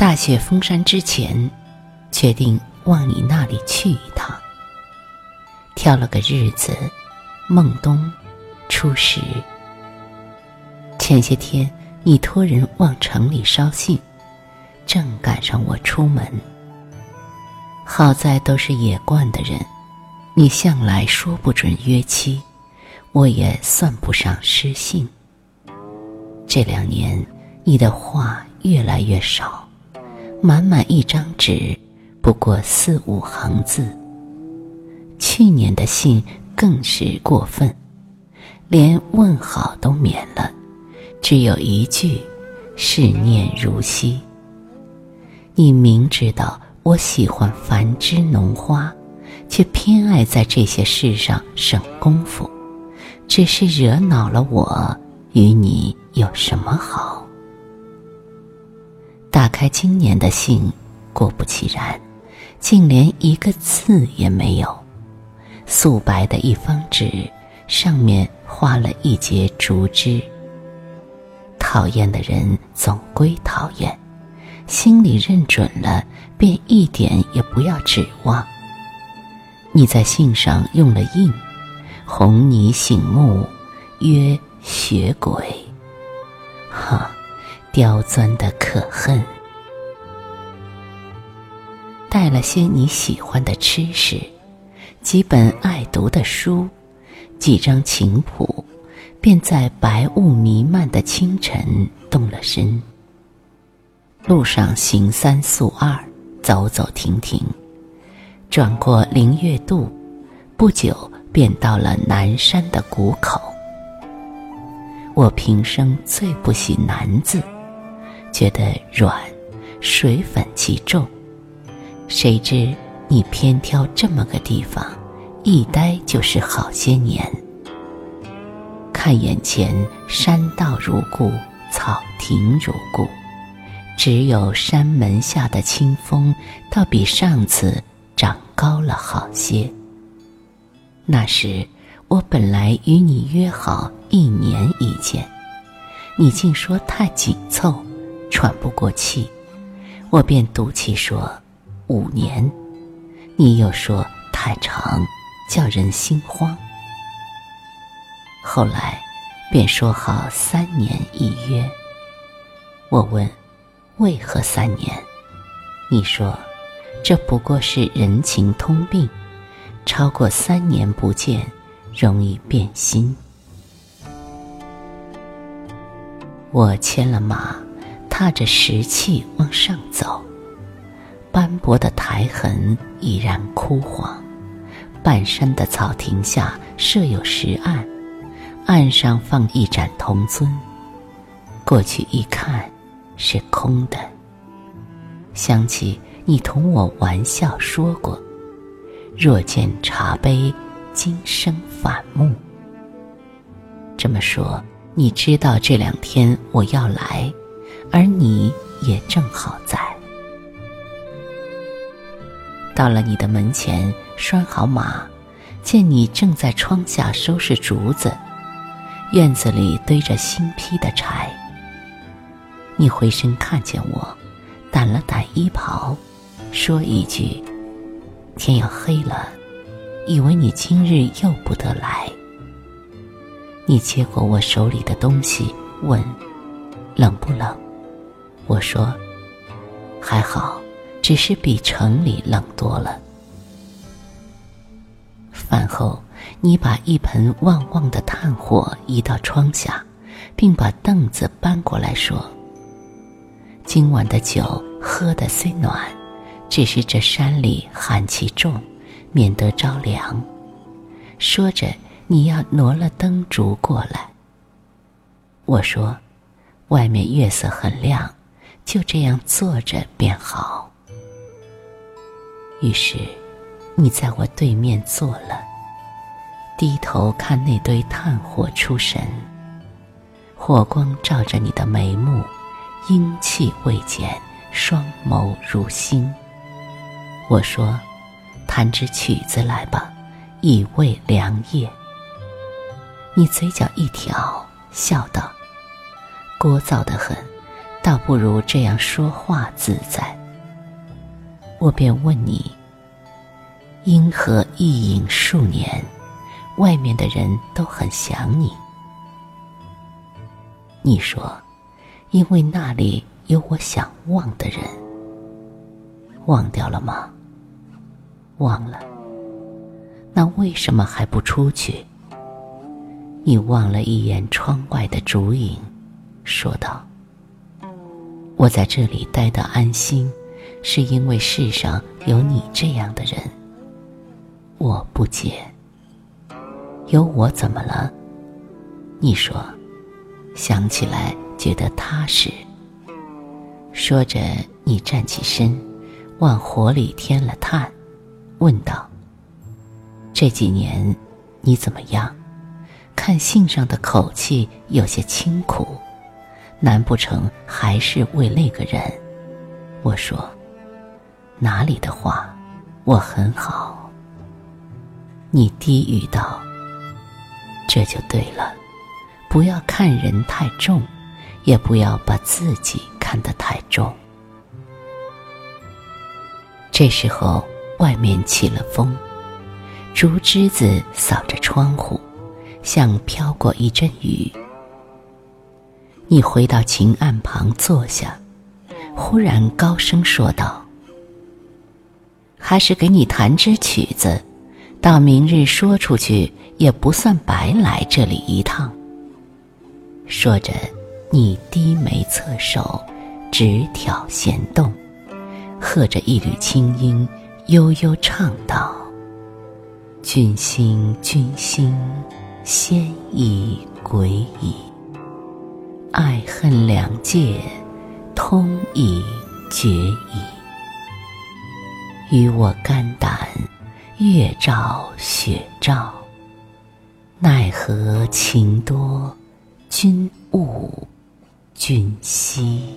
大雪封山之前，决定往你那里去一趟。挑了个日子，孟冬初十。前些天你托人往城里捎信，正赶上我出门。好在都是野惯的人，你向来说不准约期，我也算不上失信。这两年你的话越来越少，满满一张纸，不过四五行字。去年的信更是过分，连问好都免了，只有一句“是念如昔”。你明知道。我喜欢繁枝浓花，却偏爱在这些事上省功夫，只是惹恼了我。与你有什么好？打开今年的信，果不其然，竟连一个字也没有。素白的一方纸，上面画了一截竹枝。讨厌的人总归讨厌。心里认准了，便一点也不要指望。你在信上用了印，红泥醒目，曰血鬼。哈，刁钻的可恨。带了些你喜欢的吃食，几本爱读的书，几张琴谱，便在白雾弥漫的清晨动了身。路上行三宿二，走走停停，转过灵月渡，不久便到了南山的谷口。我平生最不喜南字，觉得软，水粉气重。谁知你偏挑这么个地方，一待就是好些年。看眼前山道如故，草亭如故。只有山门下的清风，倒比上次长高了好些。那时我本来与你约好一年一见，你竟说太紧凑，喘不过气，我便赌气说五年，你又说太长，叫人心慌。后来便说好三年一约。我问。为何三年？你说，这不过是人情通病，超过三年不见，容易变心。我牵了马，踏着石器往上走，斑驳的苔痕已然枯黄。半山的草亭下设有石案，岸上放一盏铜尊，过去一看。是空的。想起你同我玩笑说过：“若见茶杯，今生反目。”这么说，你知道这两天我要来，而你也正好在。到了你的门前，拴好马，见你正在窗下收拾竹子，院子里堆着新劈的柴。你回身看见我，掸了掸衣袍，说一句：“天要黑了，以为你今日又不得来。”你接过我手里的东西，问：“冷不冷？”我说：“还好，只是比城里冷多了。”饭后，你把一盆旺旺的炭火移到窗下，并把凳子搬过来说。今晚的酒喝的虽暖，只是这山里寒气重，免得着凉。说着，你要挪了灯烛过来。我说：“外面月色很亮，就这样坐着便好。”于是，你在我对面坐了，低头看那堆炭火出神，火光照着你的眉目。英气未减，双眸如星。我说：“弹支曲子来吧，以慰良夜。”你嘴角一挑，笑道：“聒噪的很，倒不如这样说话自在。我便问你：因何一隐数年，外面的人都很想你？你说，因为那里有我想忘的人。忘掉了吗？忘了。那为什么还不出去？你望了一眼窗外的烛影，说道：“我在这里待得安心，是因为世上有你这样的人。我不解，有我怎么了？你说，想起来觉得踏实。说着，你站起身，往火里添了炭，问道：“这几年，你怎么样？”看信上的口气有些清苦，难不成还是为那个人？我说：“哪里的话，我很好。”你低语道：“这就对了，不要看人太重，也不要把自己看得太重。”这时候，外面起了风，竹枝子扫着窗户。像飘过一阵雨。你回到琴案旁坐下，忽然高声说道：“还是给你弹支曲子，到明日说出去也不算白来这里一趟。”说着，你低眉侧首，直挑弦动，和着一缕清音，悠悠唱道：“君心，君心。”先已鬼矣，爱恨两界，通已绝矣。与我肝胆，月照雪照，奈何情多，君误君惜。